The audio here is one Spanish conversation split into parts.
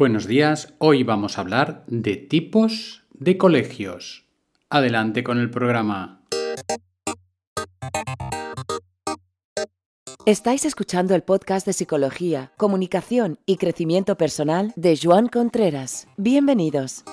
Buenos días, hoy vamos a hablar de tipos de colegios. Adelante con el programa. Estáis escuchando el podcast de Psicología, Comunicación y Crecimiento Personal de Joan Contreras. Bienvenidos.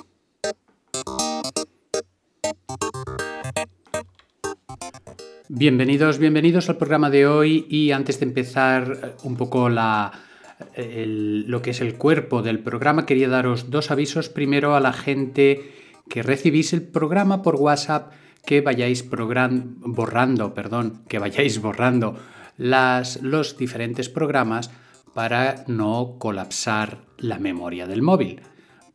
Bienvenidos, bienvenidos al programa de hoy y antes de empezar eh, un poco la, lo que es el cuerpo del programa, quería daros dos avisos. Primero a la gente que recibís el programa por WhatsApp, que vayáis borrando, perdón, que vayáis borrando las, los diferentes programas para no colapsar la memoria del móvil.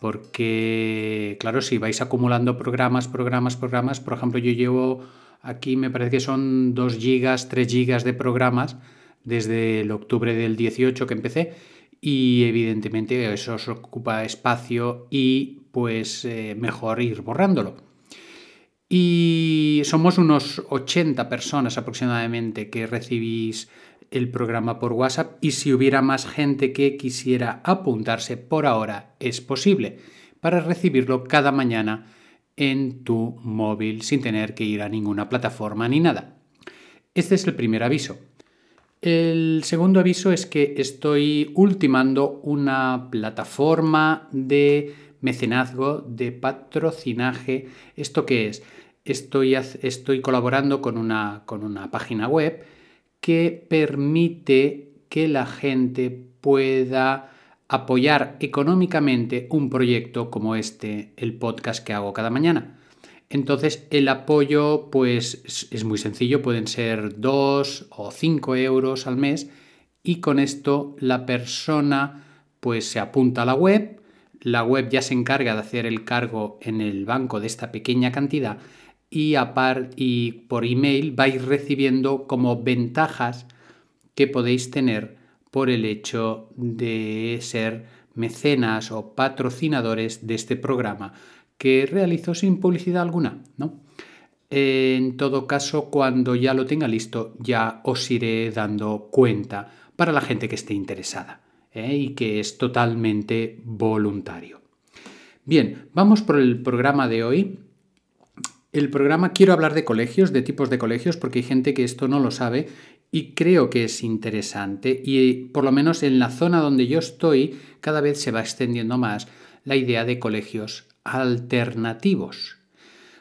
Porque, claro, si vais acumulando programas, programas, programas, por ejemplo, yo llevo aquí, me parece que son 2 gigas, 3 gigas de programas, desde el octubre del 18 que empecé y evidentemente eso os ocupa espacio y pues eh, mejor ir borrándolo. Y somos unos 80 personas aproximadamente que recibís el programa por WhatsApp y si hubiera más gente que quisiera apuntarse por ahora es posible para recibirlo cada mañana en tu móvil sin tener que ir a ninguna plataforma ni nada. Este es el primer aviso. El segundo aviso es que estoy ultimando una plataforma de mecenazgo, de patrocinaje. ¿Esto qué es? Estoy, estoy colaborando con una, con una página web que permite que la gente pueda apoyar económicamente un proyecto como este, el podcast que hago cada mañana. Entonces el apoyo pues es muy sencillo, pueden ser 2 o 5 euros al mes y con esto la persona pues se apunta a la web, la web ya se encarga de hacer el cargo en el banco de esta pequeña cantidad y, y por email vais recibiendo como ventajas que podéis tener por el hecho de ser mecenas o patrocinadores de este programa que realizó sin publicidad alguna, ¿no? En todo caso, cuando ya lo tenga listo, ya os iré dando cuenta para la gente que esté interesada ¿eh? y que es totalmente voluntario. Bien, vamos por el programa de hoy. El programa quiero hablar de colegios, de tipos de colegios, porque hay gente que esto no lo sabe y creo que es interesante y por lo menos en la zona donde yo estoy cada vez se va extendiendo más la idea de colegios alternativos.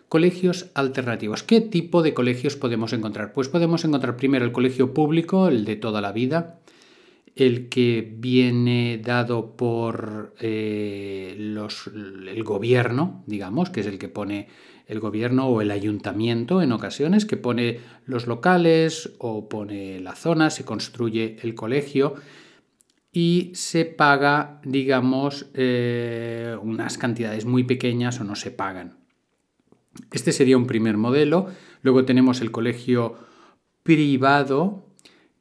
Colegios alternativos. ¿Qué tipo de colegios podemos encontrar? Pues podemos encontrar primero el colegio público, el de toda la vida, el que viene dado por eh, los, el gobierno, digamos, que es el que pone el gobierno o el ayuntamiento en ocasiones, que pone los locales o pone la zona, se construye el colegio y se paga, digamos, eh, unas cantidades muy pequeñas o no se pagan. Este sería un primer modelo. Luego tenemos el colegio privado,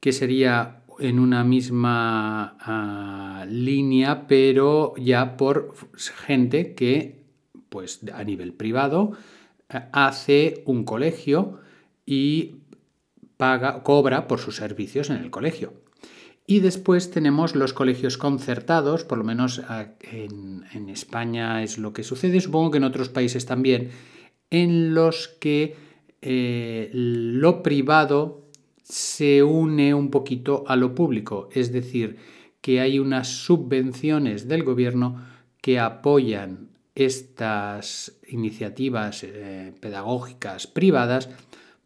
que sería en una misma ah, línea, pero ya por gente que, pues a nivel privado, hace un colegio y paga, cobra por sus servicios en el colegio. Y después tenemos los colegios concertados, por lo menos en, España es lo que sucede, supongo que en otros países también, en los que eh, lo privado se une un poquito a lo público, es decir, que hay unas subvenciones del gobierno que apoyan estas iniciativas eh, pedagógicas privadas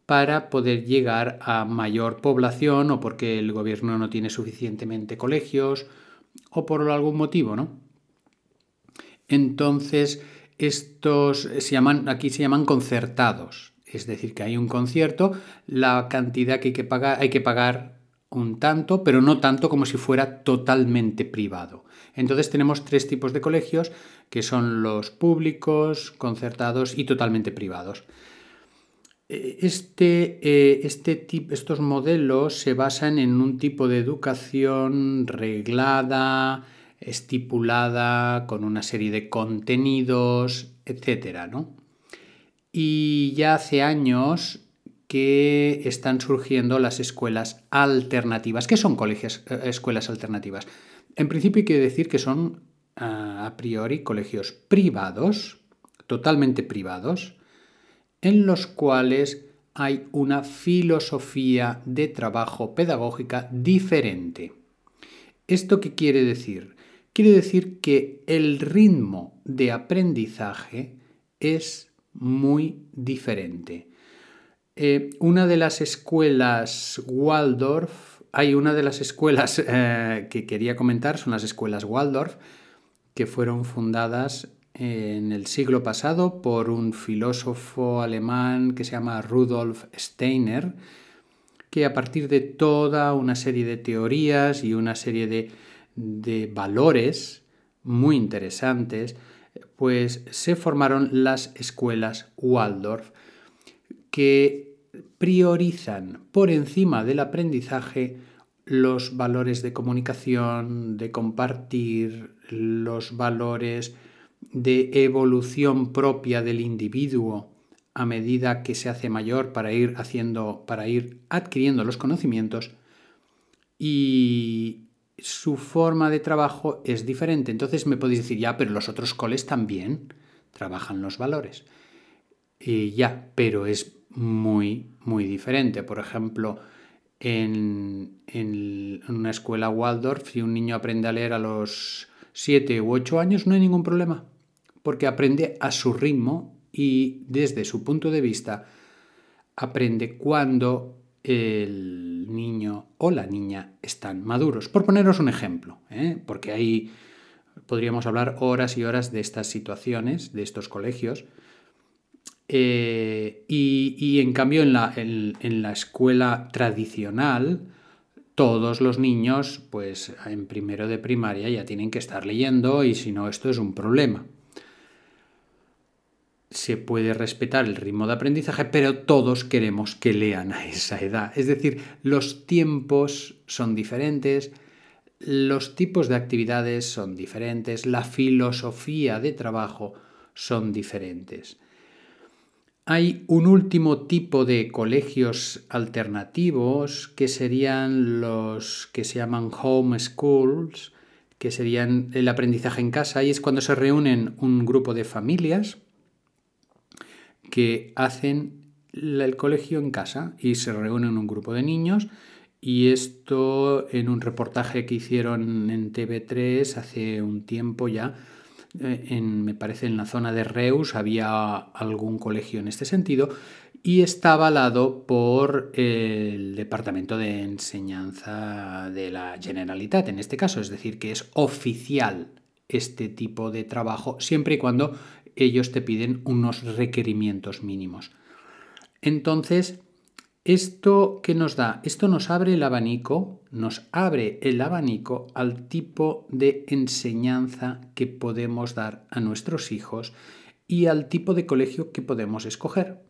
para poder llegar a mayor población o porque el gobierno no tiene suficientemente colegios o por algún motivo, ¿no? Entonces, estos se llaman, aquí se llaman concertados, es decir, que hay un concierto, la cantidad que hay que pagar, hay que pagar un tanto, pero no tanto como si fuera totalmente privado. Entonces tenemos tres tipos de colegios, que son los públicos, concertados y totalmente privados. Eh, este, eh, este estos modelos se basan en un tipo de educación reglada, estipulada, con una serie de contenidos, etc. Y ya hace años que están surgiendo las escuelas alternativas. ¿Qué son colegios, eh, escuelas alternativas? En principio hay decir que son ah, a priori colegios privados, totalmente privados, en los cuales hay una filosofía de trabajo pedagógica diferente. ¿Esto qué quiere decir? Quiere decir que el ritmo de aprendizaje es muy diferente. Eh, una de las escuelas Waldorf, hay una de las escuelas eh, que quería comentar, son las escuelas Waldorf, que fueron fundadas en el siglo pasado por un filósofo alemán que se llama Rudolf Steiner, que a partir de toda una serie de teorías y una serie de, de valores muy interesantes, pues se formaron las escuelas Waldorf, que priorizan por encima del aprendizaje los valores de comunicación, de compartir, los valores de evolución propia del individuo a medida que se hace mayor para ir haciendo, para ir adquiriendo los conocimientos y su forma de trabajo es diferente. Entonces me podéis decir, ya, pero los otros coles también trabajan los valores. Y ya, pero es muy, muy diferente. Por ejemplo, en, una escuela Waldorf, si un niño aprende a leer a los 7 u 8 años, no hay ningún problema, porque aprende a su ritmo y desde su punto de vista aprende cuando el niño o la niña están maduros. Por poneros un ejemplo, ¿eh? porque ahí podríamos hablar horas y horas de estas situaciones, de estos colegios, eh, y, en cambio en la, en, la, escuela tradicional, todos los niños, pues en primero de primaria ya tienen que estar leyendo y si no, esto es un problema. Se puede respetar el ritmo de aprendizaje, pero todos queremos que lean a esa edad. Es decir, los tiempos son diferentes, los tipos de actividades son diferentes, la filosofía de trabajo son diferentes. Hay un último tipo de colegios alternativos que serían los que se llaman home schools, que serían el aprendizaje en casa, y es cuando se reúnen un grupo de familias que hacen el colegio en casa y se reúnen un grupo de niños y esto en un reportaje que hicieron en TV3 hace un tiempo ya, eh, me parece en la zona de Reus había algún colegio en este sentido y está avalado por el Departamento de Enseñanza de la Generalitat, en este caso, es decir, que es oficial este tipo de trabajo siempre y cuando ellos te piden unos requerimientos mínimos. Entonces, ¿Esto qué nos da? Esto nos abre el abanico, nos abre el abanico al tipo de enseñanza que podemos dar a nuestros hijos y al tipo de colegio que podemos escoger.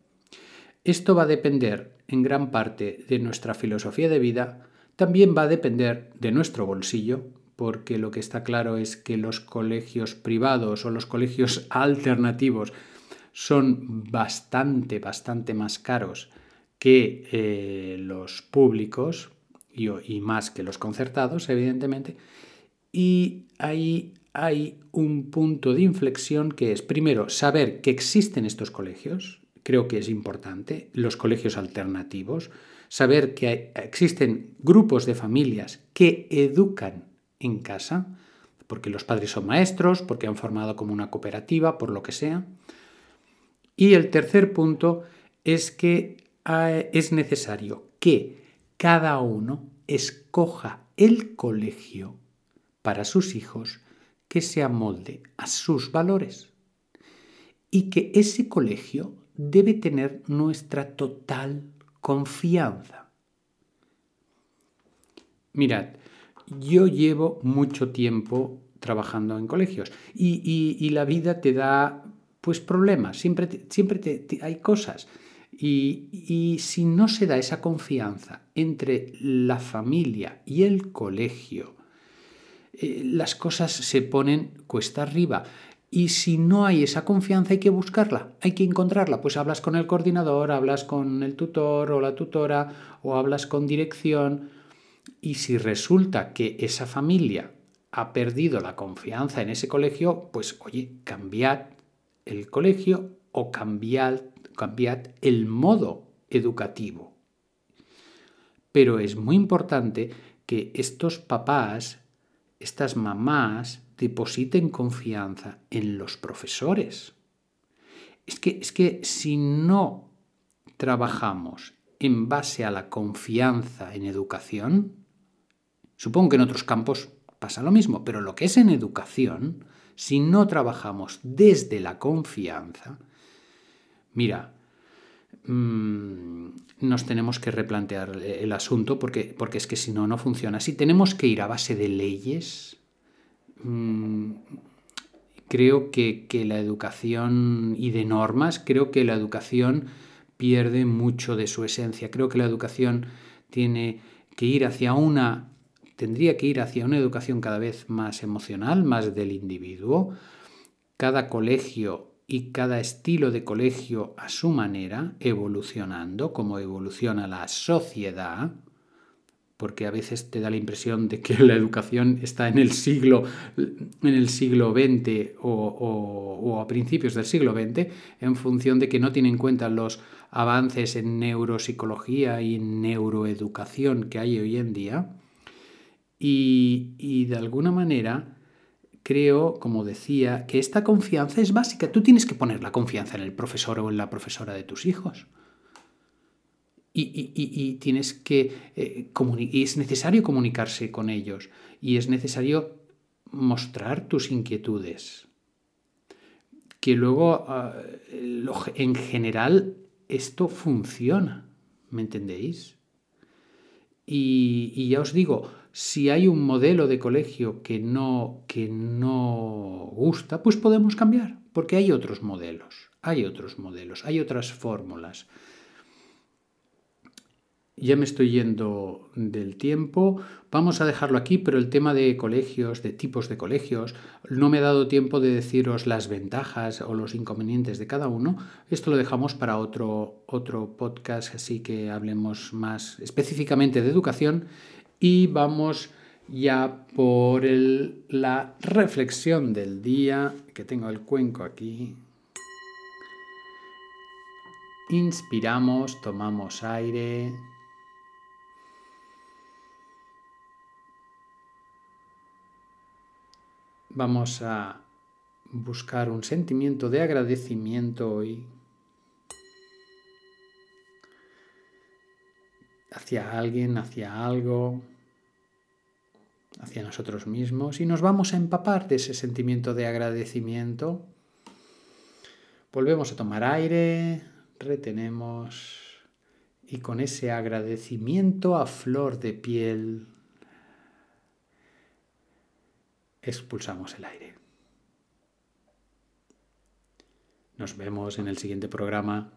Esto va a depender en gran parte de nuestra filosofía de vida, también va a depender de nuestro bolsillo, porque lo que está claro es que los colegios privados o los colegios alternativos son bastante, bastante más caros que eh, los públicos y, más que los concertados, evidentemente, y ahí hay un punto de inflexión que es, primero, saber que existen estos colegios, creo que es importante, los colegios alternativos, saber que existen grupos de familias que educan en casa, porque los padres son maestros, porque han formado como una cooperativa, por lo que sea. Y el tercer punto es que es necesario que cada uno escoja el colegio para sus hijos que se amolde a sus valores y que ese colegio debe tener nuestra total confianza. Mirad, yo llevo mucho tiempo trabajando en colegios y, la vida te da pues problemas, siempre, siempre hay cosas y, si no se da esa confianza entre la familia y el colegio, eh, las cosas se ponen cuesta arriba. Y si no hay esa confianza hay que buscarla, hay que encontrarla. Pues hablas con el coordinador, hablas con el tutor o la tutora o hablas con dirección. Y si resulta que esa familia ha perdido la confianza en ese colegio, pues oye, cambiad el colegio o cambiad, el modo educativo. Pero es muy importante que estos papás, estas mamás, depositen confianza en los profesores. Es que, es que si no trabajamos en base a la confianza en educación, supongo que en otros campos pasa lo mismo, pero lo que es en educación, si no trabajamos desde la confianza, mira, mm, nos tenemos que replantear el asunto porque, porque es que si no, no funciona. Si tenemos que ir a base de leyes, mm, creo que, que, la educación y de normas, creo que la educación pierde mucho de su esencia. Creo que la educación tiene que ir hacia una tendría que ir hacia una educación cada vez más emocional, más del individuo. Cada colegio y cada estilo de colegio a su manera, evolucionando, como evoluciona la sociedad, porque a veces te da la impresión de que la educación está en el siglo, en el siglo XX o, o, a principios del siglo XX, en función de que no tiene en cuenta los avances en neuropsicología y en neuroeducación que hay hoy en día. Y, de alguna manera creo, como decía, que esta confianza es básica. Tú tienes que poner la confianza en el profesor o en la profesora de tus hijos. Y, tienes que eh, y es necesario comunicarse con ellos y es necesario mostrar tus inquietudes. Que luego, ah, en general, esto funciona, ¿me entendéis? y ya os digo, si hay un modelo de colegio que no, que no gusta, pues podemos cambiar, porque hay otros modelos, hay otros modelos, hay otras fórmulas. Ya me estoy yendo del tiempo. Vamos a dejarlo aquí, pero el tema de colegios, de tipos de colegios, no me ha dado tiempo de deciros las ventajas o los inconvenientes de cada uno. Esto lo dejamos para otro, otro podcast, así que hablemos más específicamente de educación y vamos ya por la reflexión del día, que tengo el cuenco aquí. Inspiramos, tomamos aire. Vamos a buscar un sentimiento de agradecimiento hoy hacia alguien, hacia algo, hacia nosotros mismos y nos vamos a empapar de ese sentimiento de agradecimiento. Volvemos a tomar aire, retenemos y con ese agradecimiento a flor de piel expulsamos el aire. Nos vemos en el siguiente programa.